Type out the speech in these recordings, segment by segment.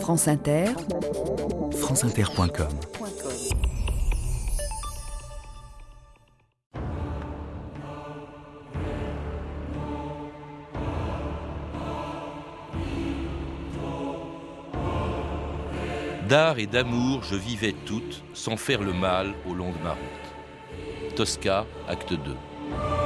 France Inter, franceinter.com D'art et d'amour, je vivais toute, sans faire le mal au long de ma route. Tosca, acte 2.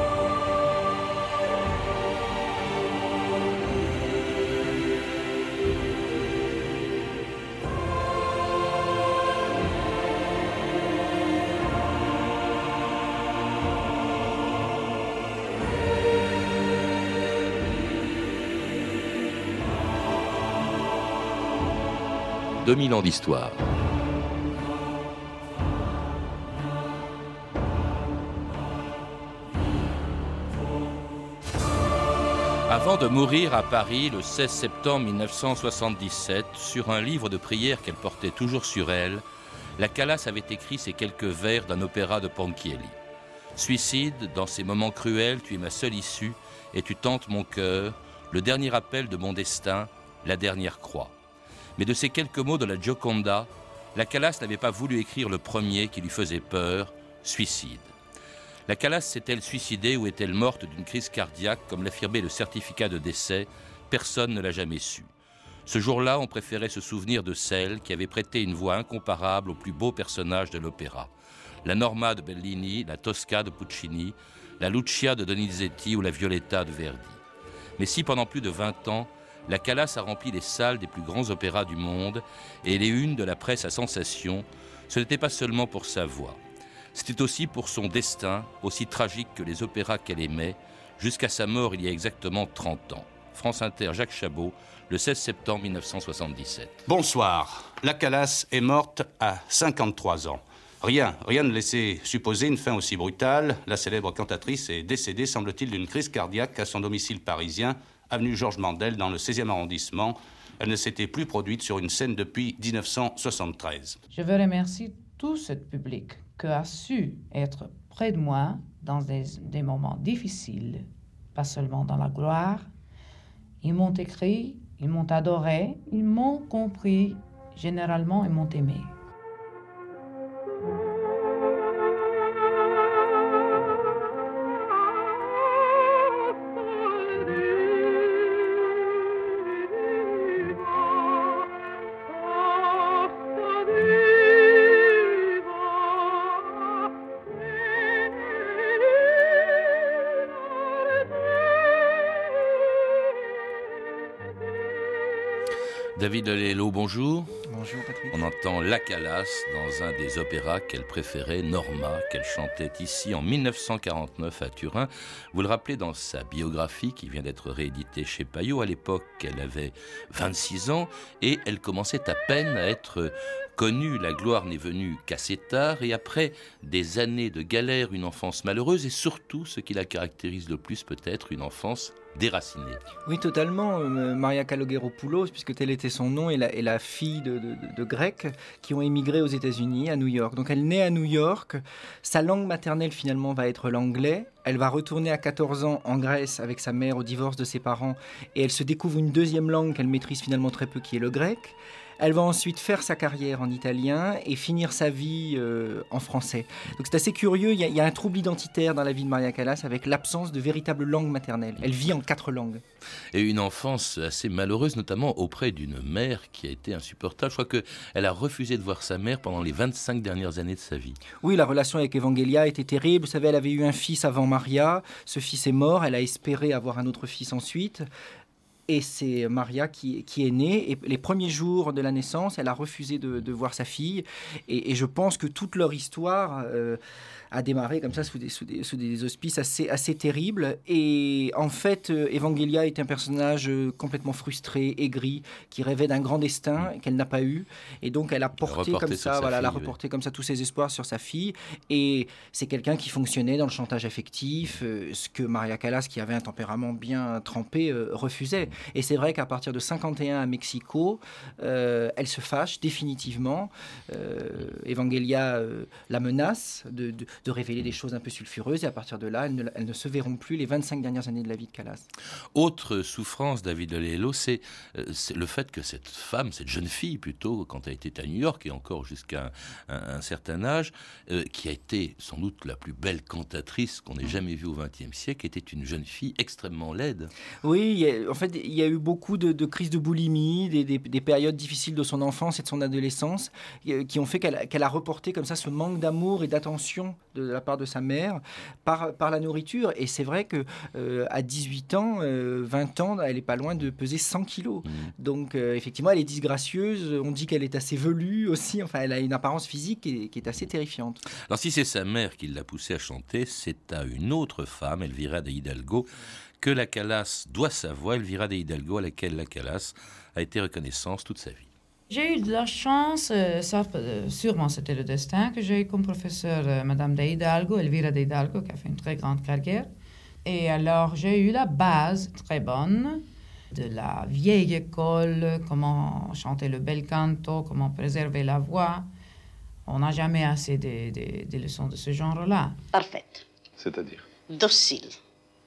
2000 ans d'histoire. Avant de mourir à Paris le 16 septembre 1977, sur un livre de prières qu'elle portait toujours sur elle, la Calas avait écrit ces quelques vers d'un opéra de Ponchielli. Suicide, dans ces moments cruels, tu es ma seule issue, et tu tentes mon cœur, le dernier appel de mon destin, la dernière croix. Mais de ces quelques mots de la Gioconda, la Calas n'avait pas voulu écrire le premier qui lui faisait peur, suicide. La Calas s'est-elle suicidée ou est-elle morte d'une crise cardiaque, comme l'affirmait le certificat de décès Personne ne l'a jamais su. Ce jour-là, on préférait se souvenir de celle qui avait prêté une voix incomparable aux plus beaux personnages de l'opéra. La Norma de Bellini, la Tosca de Puccini, la Lucia de Donizetti ou la Violetta de Verdi. Mais si pendant plus de 20 ans, la Calas a rempli les salles des plus grands opéras du monde et les unes de la presse à sensation, ce n'était pas seulement pour sa voix. C'était aussi pour son destin, aussi tragique que les opéras qu'elle aimait, jusqu'à sa mort il y a exactement 30 ans. France Inter, Jacques Chabot, le 16 septembre 1977. Bonsoir. La Calas est morte à 53 ans. Rien, rien ne laissait supposer une fin aussi brutale. La célèbre cantatrice est décédée, semble-t-il, d'une crise cardiaque à son domicile parisien avenue Georges Mandel, dans le 16e arrondissement. Elle ne s'était plus produite sur une scène depuis 1973. Je veux remercier tout ce public qui a su être près de moi dans des, des moments difficiles, pas seulement dans la gloire. Ils m'ont écrit, ils m'ont adoré, ils m'ont compris, généralement ils m'ont aimé. David Lello, bonjour. Bonjour Patrick. On entend La Calas dans un des opéras qu'elle préférait, Norma, qu'elle chantait ici en 1949 à Turin. Vous le rappelez dans sa biographie qui vient d'être rééditée chez Payot. À l'époque, elle avait 26 ans et elle commençait à peine à être connue. La gloire n'est venue qu'assez tard et après des années de galère, une enfance malheureuse et surtout, ce qui la caractérise le plus peut-être, une enfance déracinée. Oui, totalement. Euh, Maria Kalogeropoulos, puisque tel était son nom, est la, est la fille de, de, de, Grecs qui ont émigré aux États-Unis, à New York. Donc elle naît à New York. Sa langue maternelle finalement va être l'anglais. Elle va retourner à 14 ans en Grèce avec sa mère au divorce de ses parents et elle se découvre une deuxième langue qu'elle maîtrise finalement très peu, qui est le grec. Elle va ensuite faire sa carrière en italien et finir sa vie euh, en français. Donc c'est assez curieux, il y, a, il y, a un trouble identitaire dans la vie de Maria Callas avec l'absence de véritable langue maternelle. Elle vit en quatre langues. Et une enfance assez malheureuse, notamment auprès d'une mère qui a été insupportable. Je crois qu'elle a refusé de voir sa mère pendant les 25 dernières années de sa vie. Oui, la relation avec Evangelia était terrible. Vous savez, elle avait eu un fils avant Maria. Ce fils est mort. Elle a espéré avoir un autre fils ensuite et c'est Maria qui, qui, est née. Et les premiers jours de la naissance, elle a refusé de, de voir sa fille. Et, et, je pense que toute leur histoire euh, a démarré comme ça sous des, sous des, sous des auspices assez, assez terribles. Et en fait, euh, Evangelia est un personnage euh, complètement frustré, aigri, qui rêvait d'un grand destin qu'elle n'a pas eu. Et donc, elle a porté comme ça, voilà, fille, elle a reporté comme ça tous ses espoirs sur sa fille. Et c'est quelqu'un qui fonctionnait dans le chantage affectif, euh, ce que Maria Callas, qui avait un tempérament bien trempé, refusait. Et c'est vrai qu'à partir de 51 à Mexico, euh, elle se fâche définitivement. Euh, Evangelia euh, la menace de, révéler des choses un peu sulfureuses et à partir de là, elles ne, se verront plus les 25 dernières années de la vie de Calas. Autre souffrance, David Lello, c'est le fait que cette femme, cette jeune fille plutôt, quand elle était à New York et encore jusqu'à un, certain âge, qui a été sans doute la plus belle cantatrice qu'on ait jamais vue au XXe siècle, était une jeune fille extrêmement laide. Oui, en fait, il y a eu beaucoup de, crises de boulimie, des, périodes difficiles de son enfance et de son adolescence, euh, qui ont fait qu'elle a reporté comme ça ce manque d'amour et d'attention de la part de sa mère par, par la nourriture. Et c'est vrai que euh, à 18 ans, 20 euh, ans, elle est pas loin de peser 100 kilos. Mmh. Donc effectivement, elle est disgracieuse. On dit qu'elle est assez velue aussi. Enfin, elle a une apparence physique qui est, qui est assez terrifiante. Alors si c'est sa mère qui l'a poussée à chanter, c'est à une autre femme, Elvira de Hidalgo, que la Calas doit sa voix, Elvira de Hidalgo, à laquelle la Calas a été reconnaissance toute sa vie. J'ai eu de la chance, euh, ça, euh, sûrement c'était le destin, que j'ai eu comme professeur euh, Madame de Hidalgo, Elvira de Hidalgo, qui a fait une très grande carrière. Et alors j'ai eu la base très bonne de la vieille école, comment chanter le bel canto, comment préserver la voix. On n'a jamais assez de, leçons de ce genre-là. Parfaite. C'est-à-dire? Docile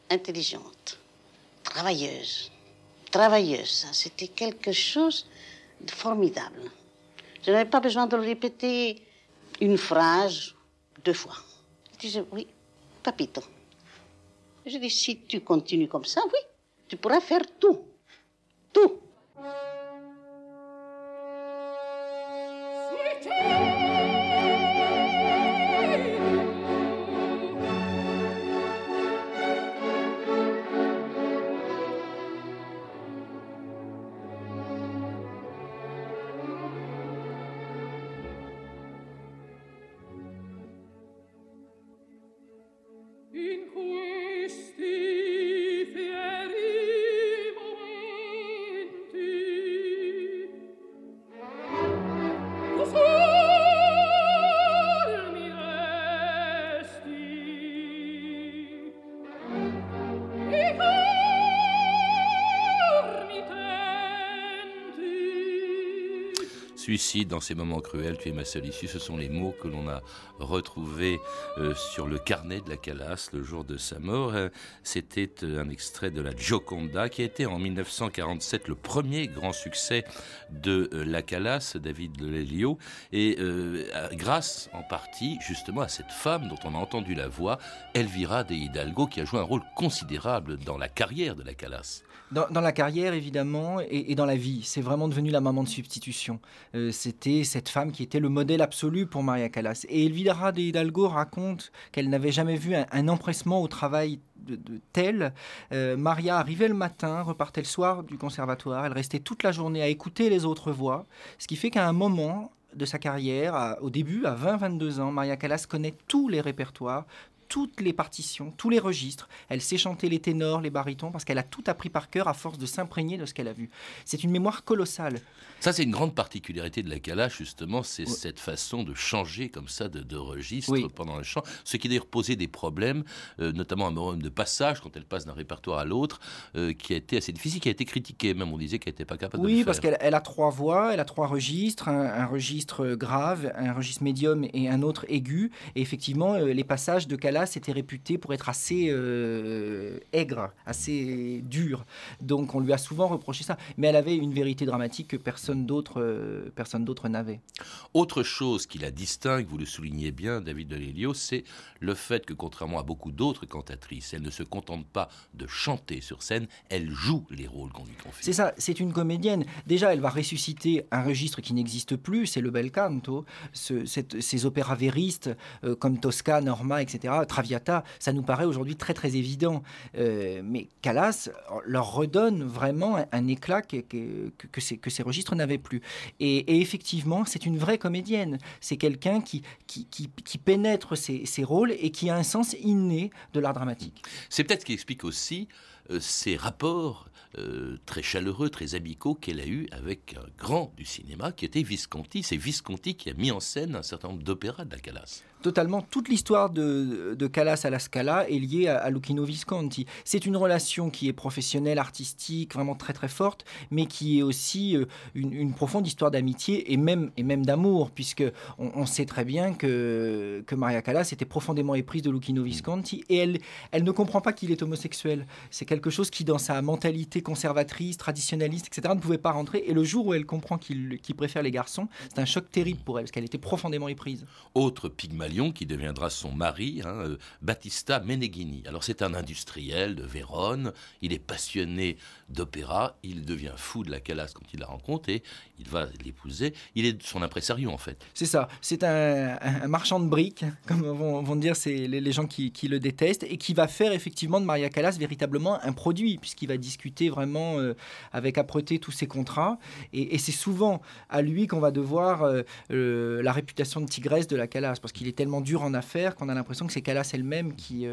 intelligente, travailleuse. Travailleuse, c'était quelque chose de formidable. Je n'avais pas besoin de le répéter une phrase deux fois. Je disais, oui, papito. Je dis, si tu continues comme ça, oui, tu pourras faire tout. Tout. Dans ces moments cruels, tu es ma seule issue, ce sont les mots que l'on a retrouvés euh, sur le carnet de la Calas le jour de sa mort. Euh, c'était euh, un extrait de la Gioconda qui a été en 1947 le premier grand succès de la Calas, David Lelio, et grâce en partie justement à cette femme dont on a entendu la voix, Elvira de Hidalgo, qui a joué un rôle considérable dans la carrière de la Calas. Dans, la carrière, évidemment, et, dans la vie. C'est vraiment devenu la maman de substitution. Euh, c'était cette femme qui était le modèle absolu pour Maria Callas. Et Elvira de Hidalgo raconte qu'elle n'avait jamais vu un, empressement au travail de, tel. Euh, Maria arrivait le matin, repartait le soir du conservatoire. Elle restait toute la journée à écouter les autres voix. Ce qui fait qu'à un moment, de sa carrière, au début, à 20-22 ans, Maria Callas connaît tous les répertoires, toutes les partitions, tous les registres. Elle sait chanter les ténors, les barytons, parce qu'elle a tout appris par cœur à force de s'imprégner de ce qu'elle a vu. C'est une mémoire colossale. Ça, c'est une grande particularité de la Kala, justement, c'est cette façon de changer comme ça de, registre pendant le chant, ce qui d'ailleurs posait des problèmes, euh, notamment un moment de passage, quand elle passe d'un répertoire à l'autre, euh, qui a été assez difficile, qui a été critiqué, même on disait qu'elle n'était pas capable de le faire. Oui, parce qu'elle a trois voix, elle a trois registres, un, registre grave, un registre médium et un autre aigu, et effectivement, euh, les passages de Kala était réputé pour être assez euh, aigre, assez dur. Donc on lui a souvent reproché ça. Mais elle avait une vérité dramatique que personne d'autre euh, personne d'autre n'avait. Autre chose qui la distingue, vous le soulignez bien, David Delelio, c'est le fait que contrairement à beaucoup d'autres cantatrices, elle ne se contente pas de chanter sur scène, elle joue les rôles qu'on lui confie. C'est ça, c'est une comédienne. Déjà, elle va ressusciter un registre qui n'existe plus, c'est le bel canto, ces opéras véristes euh, comme Tosca, Norma, etc. Traviata, ça nous paraît aujourd'hui très très évident. Euh, mais Calas leur redonne vraiment un, éclat que, que, ces, registres n'avaient plus. Et, effectivement, c'est une vraie comédienne. C'est quelqu'un qui, qui, qui, pénètre ces, ces rôles et qui a un sens inné de l'art dramatique. C'est peut-être ce qui explique aussi euh, ces rapports euh, très chaleureux, très amicaux qu'elle a eu avec un grand du cinéma qui était Visconti. C'est Visconti qui a mis en scène un certain nombre d'opéras de la Calas totalement toute l'histoire de, de, Callas à la Scala est liée à, Lucchino Visconti. C'est une relation qui est professionnelle, artistique, vraiment très très forte, mais qui est aussi euh, une, profonde histoire d'amitié et même, et même d'amour, puisque on, sait très bien que, que Maria Callas était profondément éprise de Lucchino Visconti et elle, elle ne comprend pas qu'il est homosexuel. C'est quelque chose qui, dans sa mentalité conservatrice, traditionnaliste, etc., ne pouvait pas rentrer. Et le jour où elle comprend qu'il préfère les garçons, c'est un choc terrible pour elle, parce qu'elle était profondément éprise. Autre Pygmalion qui deviendra son mari, hein, euh, Battista Meneghini. Alors c'est un industriel de Vérone, il est passionné d'opéra, il devient fou de la Calas quand il la rencontre et il va l'épouser. Il est son impresario en fait. C'est ça, c'est un, marchand de briques, comme vont, dire c'est les, gens qui, le détestent, et qui va faire effectivement de Maria Callas véritablement un produit, puisqu'il va discuter vraiment euh, avec âpreté tous ses contrats. Et, c'est souvent à lui qu'on va devoir euh, la réputation de tigresse de la Calas, parce qu'il était tellement dur en affaires qu'on a l'impression que c'est Calas elle-même qui,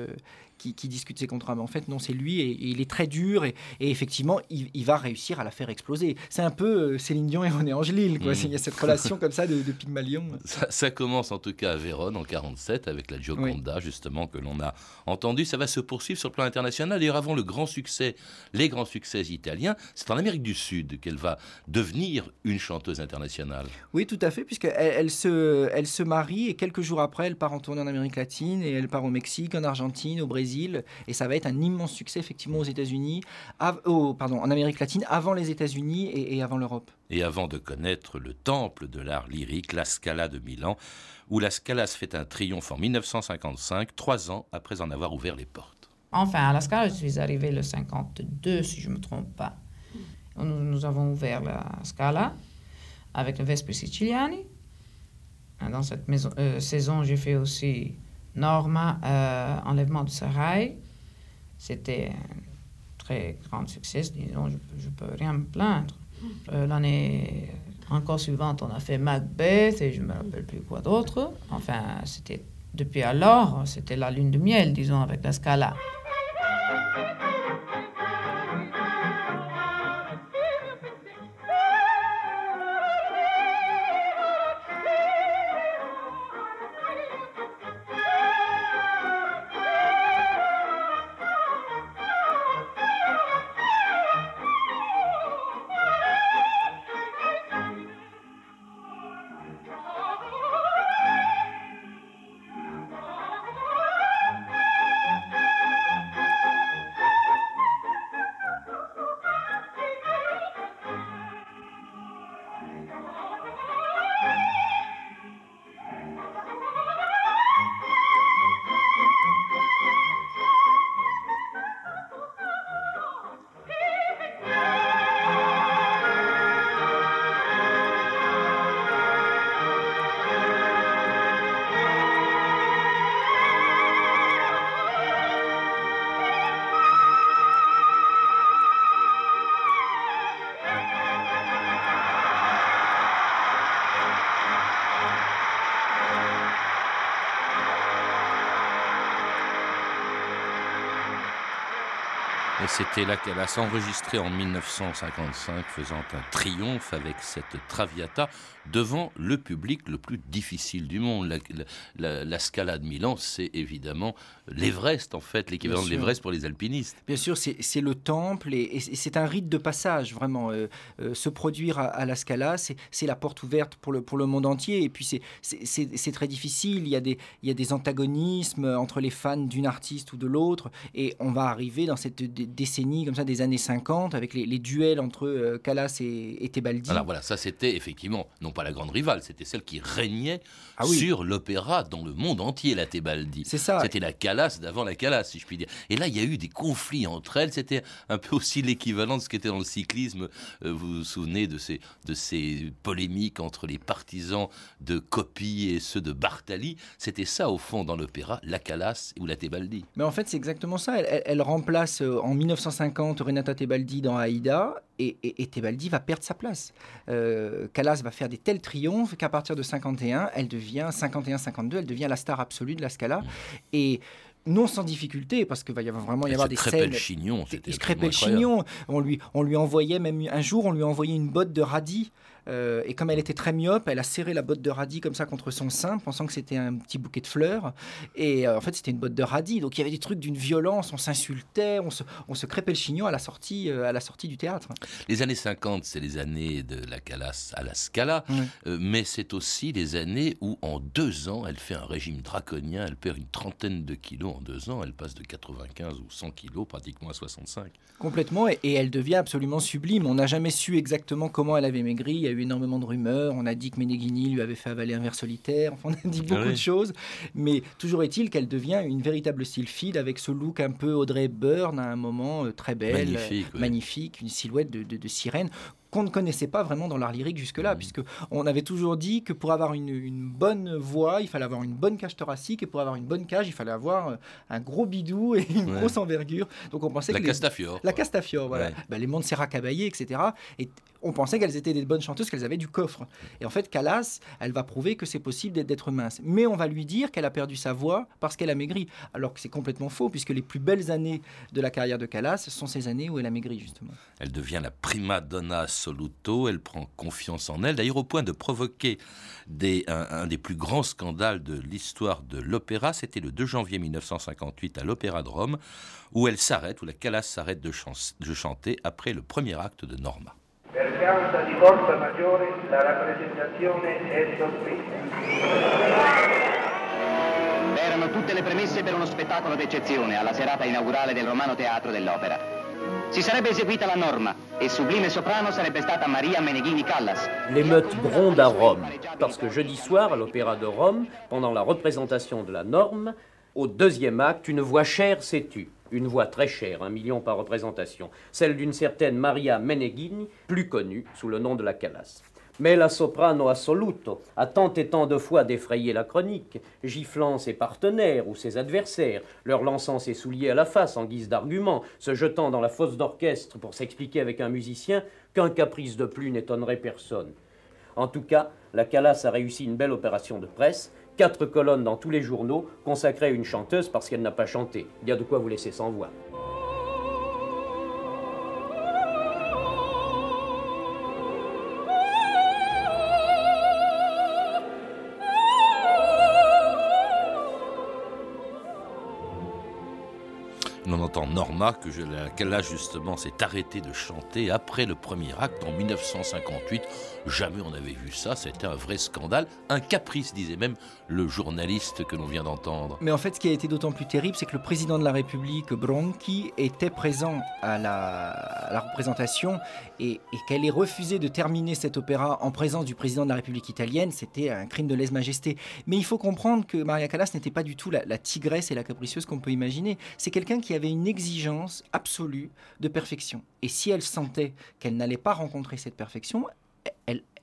qui, discute ses contrats. Mais en fait, non, c'est lui et, il est très dur et, effectivement, il, va réussir à la faire exploser. C'est un peu euh, Céline Dion et René Angélil. Quoi. Mm. Il y a cette relation comme ça de, de Pygmalion. Ça, commence en tout cas à Vérone en 47 avec la Gioconda, justement, que l'on a entendu. Ça va se poursuivre sur le plan international. D'ailleurs, avant le grand succès, les grands succès italiens, c'est en Amérique du Sud qu'elle va devenir une chanteuse internationale. Oui, tout à fait, puisqu'elle elle se, elle se marie et quelques jours après, elle part en tournée en Amérique latine et elle part au Mexique, en Argentine, au Brésil et ça va être un immense succès effectivement aux États-Unis, pardon, en Amérique latine, avant les États-Unis et, avant l'Europe. Et avant de connaître le temple de l'art lyrique, la Scala de Milan, où la Scala se fait un triomphe en 1955, trois ans après en avoir ouvert les portes. Enfin, à la Scala, je suis arrivé le 52, si je ne me trompe pas. Nous, avons ouvert la Scala avec le Vespe Siciliani. Dans cette maison, euh, saison, j'ai fait aussi Norma, euh, Enlèvement de Serail, c'était un très grand succès, disons, je ne peux rien me plaindre. Euh, l'année encore suivante, on a fait Macbeth et je ne me rappelle plus quoi d'autre. Enfin, c'était depuis alors, c'était la lune de miel, disons, avec la Scala. C'était là qu'elle a s'enregistré en 1955, faisant un triomphe avec cette Traviata devant le public le plus difficile du monde. La, la, Scala de Milan, c'est évidemment l'Everest, en fait, l'équivalent de l'Everest pour les alpinistes. Bien sûr, c'est le temple et, c'est un rite de passage, vraiment. Euh, euh, se produire à, la Scala, c'est la porte ouverte pour le, pour le monde entier. Et puis, c'est très difficile. Il y, a des, il y a des antagonismes entre les fans d'une artiste ou de l'autre. Et on va arriver dans cette décennie, comme ça, des années 50, avec les, duels entre euh, Callas et, et Tebaldi. Alors voilà, ça c'était effectivement, non pas la grande rivale, c'était celle qui régnait ah sur l'opéra dans le monde entier, la Tebaldi. C'est ça. C'était la Calas d'avant la Calas, si je puis dire. Et là, il y a eu des conflits entre elles. C'était un peu aussi l'équivalent de ce qui était dans le cyclisme. Euh, vous vous souvenez de ces, de ces polémiques entre les partisans de Coppi et ceux de Bartali? C'était ça, au fond, dans l'opéra, la Calas ou la Tebaldi. Mais en fait, c'est exactement ça. Elle, remplace euh, en 1950 Renata Tebaldi dans Aïda et, et, Tebaldi va perdre sa place. Euh, Calas va faire des tels triomphes qu'à partir de 51, elle devient 51-52, elle devient la star absolue de la Scala. Et non sans difficulté, parce qu'il va y avoir vraiment y avoir des scènes. chignon, il se crêpait le chignon. On lui, on lui envoyait même un jour, on lui envoyait une botte de radis euh, et comme elle était très myope, elle a serré la botte de radis comme ça contre son sein, pensant que c'était un petit bouquet de fleurs. Et euh, en fait, c'était une botte de radis. Donc il y avait des trucs d'une violence, on s'insultait, on se, on se crêpait le chignon à la sortie, euh, à la sortie du théâtre. Les années 50, c'est les années de la Calas à la Scala, mais c'est aussi les années où en deux ans, elle fait un régime draconien, elle perd une trentaine de kilos en deux ans, elle passe de 95 ou 100 kilos pratiquement à 65. Complètement, et, et elle devient absolument sublime. On n'a jamais su exactement comment elle avait maigri. A eu énormément de rumeurs. On a dit que Meneghini lui avait fait avaler un verre solitaire. Enfin, on a dit beaucoup de choses. Mais toujours est-il qu'elle devient une véritable sylphide avec ce look un peu Audrey Hepburn à un moment euh, très belle, magnifique, une silhouette de, de sirène qu'on ne connaissait pas vraiment dans l'art lyrique jusque-là, mmh. puisque on avait toujours dit que pour avoir une, bonne voix, il fallait avoir une bonne cage thoracique, et pour avoir une bonne cage, il fallait avoir euh, un gros bidou et une grosse envergure. Donc on pensait la que Castafiore. La Castafiore, voilà. Ben, les Montserrat Caballé, etc. Et on pensait qu'elles étaient des bonnes chanteuses, qu'elles avaient du coffre. Et en fait, Calas, elle va prouver que c'est possible d'être mince. Mais on va lui dire qu'elle a perdu sa voix parce qu'elle a maigri. Alors que c'est complètement faux, puisque les plus belles années de la carrière de Calas sont ces années où elle a maigri, justement. Elle devient la prima donna elle prend confiance en elle, d'ailleurs au point de provoquer des, un, des plus grands scandales de l'histoire de l'opéra. C'était le 2 janvier 1958 à l'Opéra de Rome, où elle s'arrête, où la Calas s'arrête de, de chanter après le premier acte de Norma. Per causa di forza maggiore la rappresentazione è sospesa. Erano tutte le premesse per uno spettacolo d'eccezione alla serata inaugurale del Romano Teatro dell'Opera. Si sarebbe eseguita la norma et sublime soprano sarebbe stata Maria Meneghini Callas. L'émeute gronde à Rome, parce que jeudi soir, à l'Opéra de Rome, pendant la représentation de la norme, au deuxième acte, une voix chère s'est tue une voix très chère, un million par représentation, celle d'une certaine Maria Meneghini, plus connue sous le nom de la Calas. Mais la soprano assoluto a tant et tant de fois défrayé la chronique, giflant ses partenaires ou ses adversaires, leur lançant ses souliers à la face en guise d'argument, se jetant dans la fosse d'orchestre pour s'expliquer avec un musicien, qu'un caprice de plus n'étonnerait personne. En tout cas, la Calas a réussi une belle opération de presse, quatre colonnes dans tous les journaux consacrées à une chanteuse parce qu'elle n'a pas chanté. Il y a de quoi vous laisser sans voix. Norma, que je, justement s'est arrêtée de chanter après le premier acte en 1958. Jamais on n'avait vu ça, c'était un vrai scandale, un caprice, disait même le journaliste que l'on vient d'entendre. Mais en fait, ce qui a été d'autant plus terrible, c'est que le président de la République, Bronchi, était présent à la, représentation et, qu'elle ait refusé de terminer cet opéra en présence du président de la République italienne, c'était un crime de lèse-majesté. Mais il faut comprendre que Maria Callas n'était pas du tout la, la tigresse et la capricieuse qu'on peut imaginer. C'est quelqu'un qui avait une exigence absolue de perfection. Et si elle sentait qu'elle n'allait pas rencontrer cette perfection,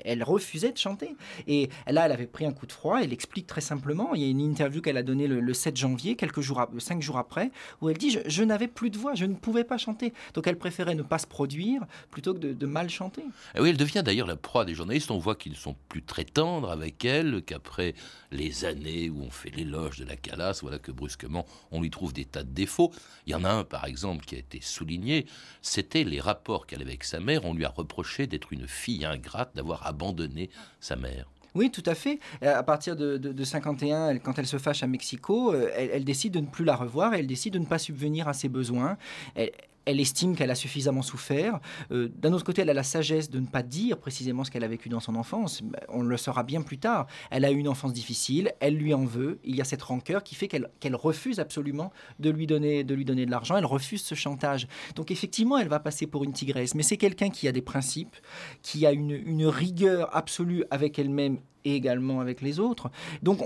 elle, refusait de chanter. Et là, elle avait pris un coup de froid. Elle explique très simplement. Il y a une interview qu'elle a donnée le, 7 janvier, quelques jours, cinq jours après, où elle dit je, n'avais plus de voix, je ne pouvais pas chanter. Donc elle préférait ne pas se produire plutôt que de, mal chanter. Et oui, elle devient d'ailleurs la proie des journalistes. On voit qu'ils ne sont plus très tendres avec elle, qu'après les années où on fait l'éloge de la calasse, voilà que brusquement on lui trouve des tas de défauts. Il y en a un, par exemple, qui a été souligné. C'était les rapports qu'elle avait avec sa mère. On lui a reproché d'être une fille ingrate, d'avoir abandonner sa mère. Oui, tout à fait. À partir de, de, 51, quand elle se fâche à Mexico, euh, elle, elle, décide de ne plus la revoir et elle décide de ne pas subvenir à ses besoins. Elle, elle estime qu'elle a suffisamment souffert. Euh, d'un autre côté, elle a la sagesse de ne pas dire précisément ce qu'elle a vécu dans son enfance. On le saura bien plus tard. Elle a eu une enfance difficile, elle lui en veut. Il y a cette rancœur qui fait qu'elle refuse absolument de lui, donner, de de l'argent. Elle refuse ce chantage. Donc effectivement, elle va passer pour une tigresse. Mais c'est quelqu'un qui a des principes, qui a une rigueur absolue avec elle-même et également avec les autres. Donc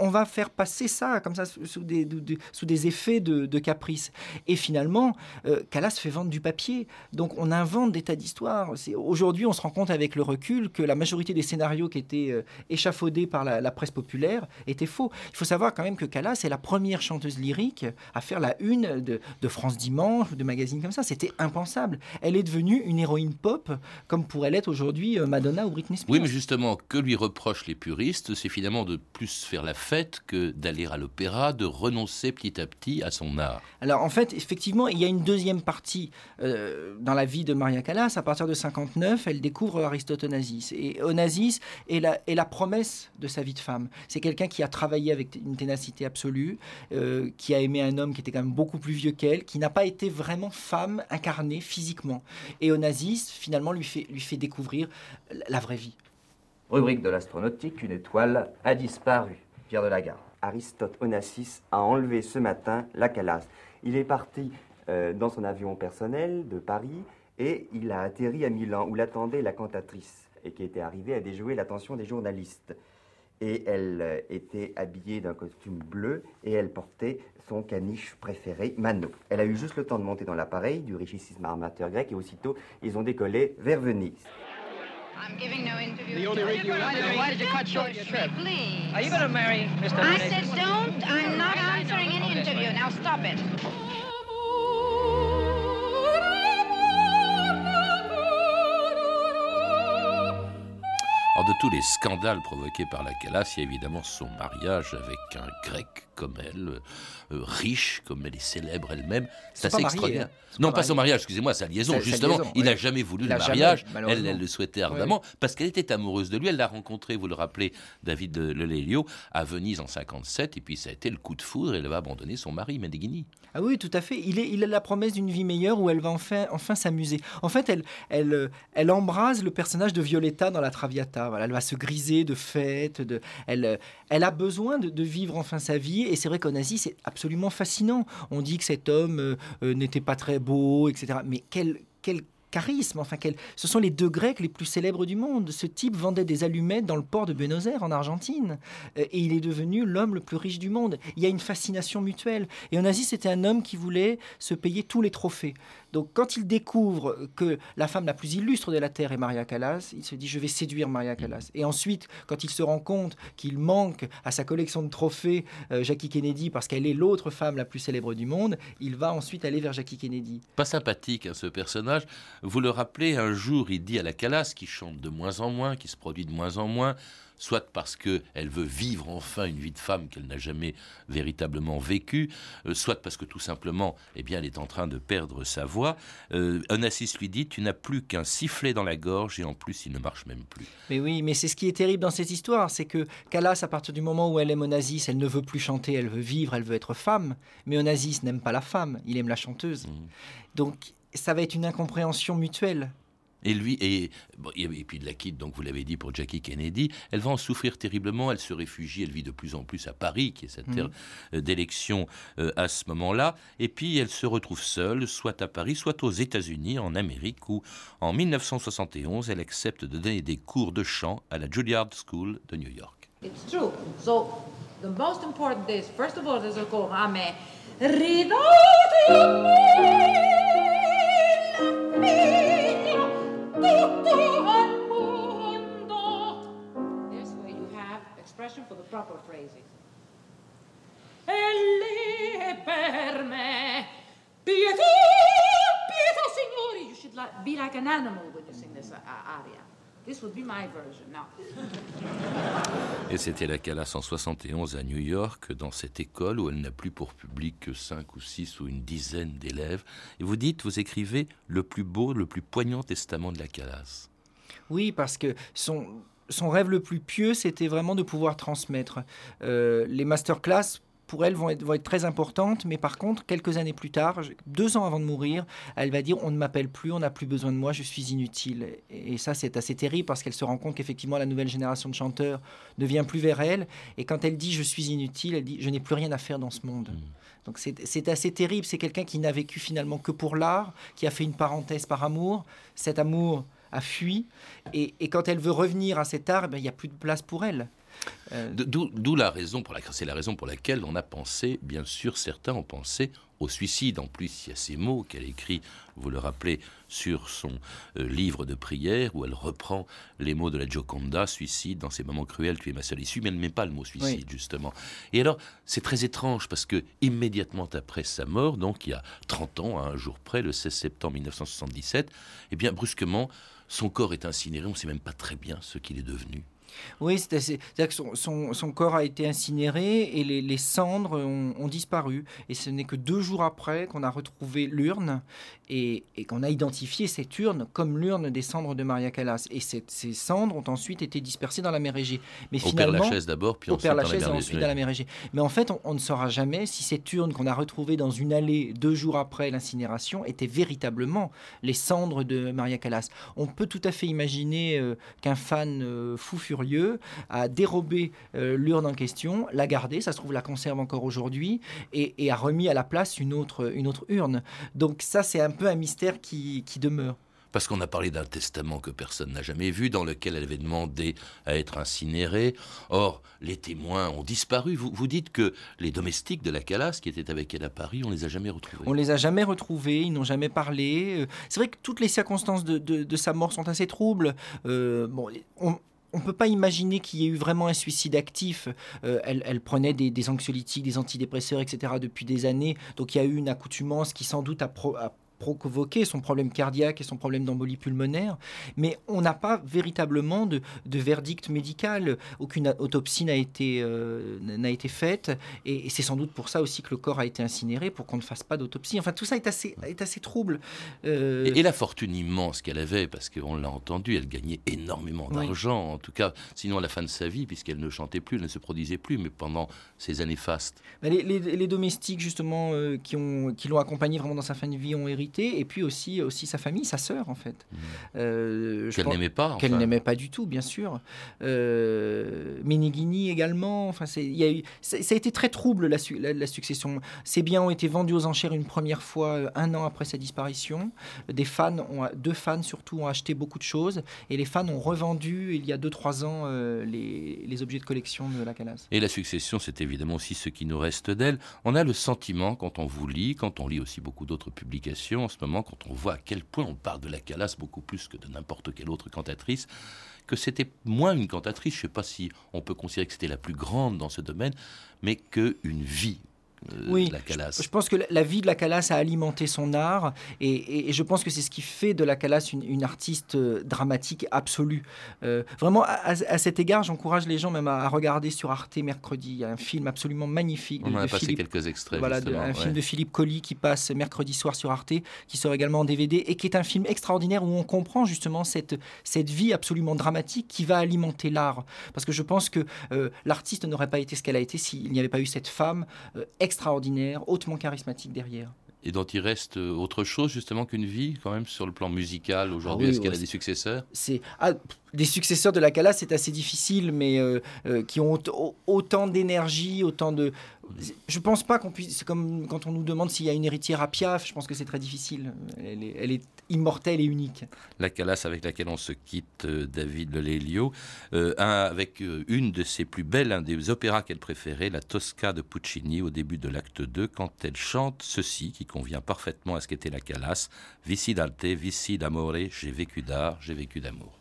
on, va faire passer ça comme ça sous des, sous des effets de, caprice. Et finalement, euh, Calas fait vendre du papier. Donc on invente des tas d'histoires. Aujourd'hui, on se rend compte avec le recul que la majorité des scénarios qui étaient euh, échafaudés par la, presse populaire étaient faux. Il faut savoir quand même que Calas est la première chanteuse lyrique à faire la une de, France Dimanche ou de magazines comme ça. C'était impensable. Elle est devenue une héroïne pop comme pourrait l'être aujourd'hui euh, Madonna ou Britney Spears. Oui, mais justement, que lui les puristes, c'est finalement de plus faire la fête que d'aller à l'opéra, de renoncer petit à petit à son art. Alors en fait, effectivement, il y a une deuxième partie euh, dans la vie de Maria Callas. À partir de 59, elle découvre Aristote Onassis. Et Onassis est la, est la promesse de sa vie de femme. C'est quelqu'un qui a travaillé avec une ténacité absolue, euh, qui a aimé un homme qui était quand même beaucoup plus vieux qu'elle, qui n'a pas été vraiment femme incarnée physiquement. Et Onassis, finalement, lui fait découvrir la vraie vie. Rubrique de l'astronautique, une étoile a disparu. Pierre de Lagarde. Aristote Onassis a enlevé ce matin la Calas. Il est parti euh, dans son avion personnel de Paris et il a atterri à Milan où l'attendait la cantatrice et qui était arrivée à déjouer l'attention des journalistes. Et elle euh, était habillée d'un costume bleu et elle portait son caniche préféré, Mano. Elle a eu juste le temps de monter dans l'appareil du richissime armateur grec et aussitôt ils ont décollé vers Venise. I'm giving no interview. The only reason you Why did you cut short your trip? Please. Are you going to marry Mr. I said don't. I'm not answering any interview. Now stop it. Tous les scandales provoqués par la Calas, il y a évidemment son mariage avec un grec comme elle, euh, riche comme elle est célèbre elle-même. C'est assez extraordinaire. Hein. Non, pas, son mariage, excusez-moi, sa liaison. Justement, il n'a jamais voulu le mariage. elle, elle le souhaitait ardemment parce qu'elle était amoureuse de lui. Elle l'a rencontré, vous le rappelez, David Lelio, à Venise en 57. Et puis ça a été le coup de foudre. Elle va abandonner son mari, Medeghini. Ah oui, tout à fait. Il, est, il a la promesse d'une vie meilleure où elle va enfin, enfin s'amuser. En fait, elle, elle, elle embrase le personnage de Violetta dans la Traviata. Voilà, elle va se griser de fêtes. De, elle, elle a besoin de, vivre enfin sa vie et c'est vrai qu'en Asie, c'est absolument fascinant. On dit que cet homme euh, euh, n'était pas très beau, etc. Mais quel, quel charisme. Enfin, quel... ce sont les deux Grecs les plus célèbres du monde. Ce type vendait des allumettes dans le port de Buenos Aires, en Argentine. Euh, et il est devenu l'homme le plus riche du monde. Il y a une fascination mutuelle. Et en Asie, c'était un homme qui voulait se payer tous les trophées. Donc quand il découvre que la femme la plus illustre de la Terre est Maria Callas, il se dit je vais séduire Maria Callas. Et ensuite, quand il se rend compte qu'il manque à sa collection de trophées euh, Jackie Kennedy parce qu'elle est l'autre femme la plus célèbre du monde, il va ensuite aller vers Jackie Kennedy. Pas sympathique hein, ce personnage. Vous le rappelez, un jour il dit à la Callas qui chante de moins en moins, qui se produit de moins en moins, soit parce qu'elle veut vivre enfin une vie de femme qu'elle n'a jamais véritablement vécue, euh, soit parce que tout simplement, eh bien, elle est en train de perdre sa voix. Euh, Onassis lui dit Tu n'as plus qu'un sifflet dans la gorge et en plus, il ne marche même plus. Mais oui, mais c'est ce qui est terrible dans cette histoire c'est que Calas, à partir du moment où elle aime Onassis, elle ne veut plus chanter, elle veut vivre, elle veut être femme. Mais Onassis n'aime pas la femme, il aime la chanteuse. Mmh. Donc, ça va être une incompréhension mutuelle. Et lui, et, et puis de la quitte, donc vous l'avez dit pour Jackie Kennedy, elle va en souffrir terriblement, elle se réfugie, elle vit de plus en plus à Paris, qui est sa terre mm. euh, d'élection euh, à ce moment-là, et puis elle se retrouve seule, soit à Paris, soit aux États-Unis, en Amérique, où en 1971, elle accepte de donner des cours de chant à la Juilliard School de New York. It's true. So, the most important is, first of all, there's a call, expression for the proper phrasing. Elle per me, pietà, pietà, signori. You should like, be like an animal when you sing this uh, aria. This would be my version now. Et c'était la Calas en 71 à New York, dans cette école où elle n'a plus pour public que 5 ou 6 ou une dizaine d'élèves. Et vous dites, vous écrivez le plus beau, le plus poignant testament de la Calas. Oui, parce que son, son rêve le plus pieux, c'était vraiment de pouvoir transmettre. Euh, les masterclass, pour elle, vont être, vont être, très importantes, mais par contre, quelques années plus tard, deux ans avant de mourir, elle va dire on ne m'appelle plus, on n'a plus besoin de moi, je suis inutile. Et ça, c'est assez terrible parce qu'elle se rend compte qu'effectivement, la nouvelle génération de chanteurs ne vient plus vers elle. Et quand elle dit je suis inutile, elle dit je n'ai plus rien à faire dans ce monde. Mmh. Donc c'est assez terrible. C'est quelqu'un qui n'a vécu finalement que pour l'art, qui a fait une parenthèse par amour. Cet amour a fui. Et, quand elle veut revenir à cet art, ben, il n'y a plus de place pour elle. Euh, D'où la raison pour laquelle c'est la raison pour laquelle on a pensé, bien sûr, certains ont pensé au suicide. En plus, il y a ces mots qu'elle écrit, vous le rappelez, sur son euh, livre de prière, où elle reprend les mots de la Gioconda, suicide, dans ces moments cruels, tu es ma seule issue, mais elle ne met pas le mot suicide, justement. Et alors, c'est très étrange, parce que immédiatement après sa mort, donc il y a 30 ans, à un jour près, le 16 septembre 1977, eh bien, brusquement, son corps est incinéré, on ne sait même pas très bien ce qu'il est devenu. Oui, c'est-à-dire que son, corps a été incinéré et les, cendres ont, disparu. Et ce n'est que deux jours après qu'on a retrouvé l'urne et, qu'on a identifié cette urne comme l'urne des cendres de Maria Callas. Et ces cendres ont ensuite été dispersées dans la mer Égée. Mais au finalement, Père Lachaise d'abord, puis ensuite, Père Lachaise et ensuite dans la mer Égée. Mais en fait, on, ne saura jamais si cette urne qu'on a retrouvée dans une allée deux jours après l'incinération était véritablement les cendres de Maria Callas. On peut tout à fait imaginer euh, qu'un fan euh, fou furieux a dérobé euh, l'urne en question, l'a gardée, ça se trouve la conserve encore aujourd'hui, et, a remis à la place une autre, une autre urne. Donc ça, c'est un peu un mystère qui, demeure parce qu'on a parlé d'un testament que personne n'a jamais vu, dans lequel elle avait demandé à être incinérée. Or, les témoins ont disparu. Vous, vous dites que les domestiques de la Calas, qui étaient avec elle à Paris, on les a jamais retrouvés. On les a jamais retrouvés, ils n'ont jamais parlé. Euh, c'est vrai que toutes les circonstances de, sa mort sont assez troubles. Euh, bon, on, on ne peut pas imaginer qu'il y ait eu vraiment un suicide actif. Euh, elle, prenait des, anxiolytiques, des antidépresseurs, etc. depuis des années. Donc il y a eu une accoutumance qui sans doute a, a provoqué son problème cardiaque et son problème d'embolie pulmonaire, mais on n'a pas véritablement de, verdict médical. Aucune autopsie n'a été, euh, n'a été faite, et, c'est sans doute pour ça aussi que le corps a été incinéré, pour qu'on ne fasse pas d'autopsie. Enfin, tout ça est assez, est assez trouble. Euh, et, la fortune immense qu'elle avait, parce qu'on l'a entendu, elle gagnait énormément d'argent, en tout cas, sinon à la fin de sa vie, puisqu'elle ne chantait plus, elle ne se produisait plus, mais pendant ces années fastes. Les, domestiques, justement, euh, qui l'ont accompagnée vraiment dans sa fin de vie, ont hérité et puis aussi, aussi sa famille, sa sœur en fait. Mmh. Euh, qu'elle n'aimait pas. Qu'elle n'aimait pas du tout, bien sûr. Euh, Meneghini également. Enfin, c'est, y a eu, ça a été très trouble la, la, succession. Ces biens ont été vendus aux enchères une première fois euh, un an après sa disparition. Des fans, ont, deux fans surtout, ont acheté beaucoup de choses et les fans ont revendu il y a 2-3 ans euh, les, les, objets de collection de la Calas. Et la succession, c'est évidemment aussi ce qui nous reste d'elle. On a le sentiment, quand on vous lit, quand on lit aussi beaucoup d'autres publications, en ce moment, quand on voit à quel point on parle de la Calas beaucoup plus que de n'importe quelle autre cantatrice, que c'était moins une cantatrice, je ne sais pas si on peut considérer que c'était la plus grande dans ce domaine, mais qu'une vie, euh, oui, Je, pense que la vie de la Calas a alimenté son art et, je pense que c'est ce qui fait de la Calas une, artiste euh, dramatique absolue. Euh, vraiment, à, cet égard, j'encourage les gens même à, regarder sur Arte mercredi. Il y a un film absolument magnifique. On a passé quelques extraits. Voilà, un film de Philippe Colli qui passe mercredi soir sur Arte, qui sort également en DVD et qui est un film extraordinaire où on comprend justement cette, cette vie absolument dramatique qui va alimenter l'art. Parce que je pense que l'artiste n'aurait pas été ce qu'elle a été s'il n'y avait pas eu cette femme extraordinaire, hautement charismatique derrière. Et dont il reste euh, autre chose justement qu'une vie quand même sur le plan musical aujourd'hui. Ah Est-ce qu'elle a des successeurs? C'est ah, des successeurs de la Cala, c'est assez difficile, mais euh, euh, qui ont autant d'énergie, autant de. Je pense pas qu'on puisse. C'est comme quand on nous demande s'il y a une héritière à Piaf. Je pense que c'est très difficile. Elle est, elle est, immortelle et unique. La Calas avec laquelle on se quitte, euh, David Lelio, un, avec une de ses plus belles, un des opéras qu'elle préférait, la Tosca de Puccini, au début de l'acte 2, quand elle chante ceci, qui convient parfaitement à ce qu'était la Calas Vici d'alte, vici d'amore, j'ai vécu d'art, j'ai vécu d'amour.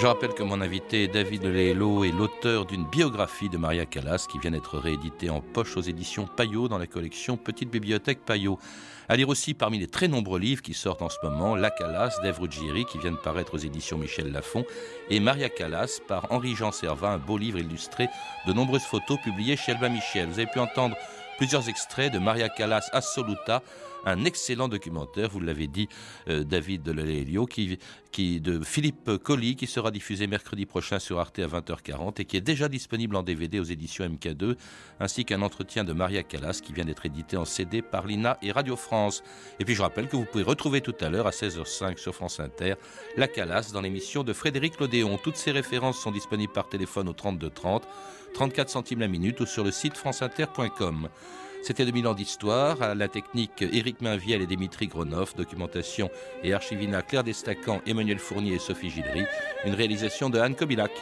Je rappelle que mon invité David Lelo est l'auteur d'une biographie de Maria Callas qui vient d'être rééditée en poche aux éditions Payot dans la collection Petite Bibliothèque Payot. À lire aussi parmi les très nombreux livres qui sortent en ce moment La Callas d'Èvre Ruggieri qui vient de paraître aux éditions Michel Lafon et Maria Callas par Henri-Jean Servin, un beau livre illustré de nombreuses photos publiées chez Albin Michel. Vous avez pu entendre plusieurs extraits de Maria Callas Assoluta un excellent documentaire, vous l'avez dit, euh, David Lelio, qui, qui, de Philippe Colli, qui sera diffusé mercredi prochain sur Arte à 20h40 et qui est déjà disponible en DVD aux éditions MK2, ainsi qu'un entretien de Maria Callas qui vient d'être édité en CD par l'INA et Radio France. Et puis je rappelle que vous pouvez retrouver tout à l'heure à 16h05 sur France Inter la Calas dans l'émission de Frédéric Lodéon. Toutes ces références sont disponibles par téléphone au 32 30, 34 centimes la minute ou sur le site franceinter.com. C'était 2000 ans d'histoire, à la technique Éric Mainviel et Dimitri Gronoff, documentation et archivina Claire Destacan, Emmanuel Fournier et Sophie Gilry, une réalisation de Anne Kobilac.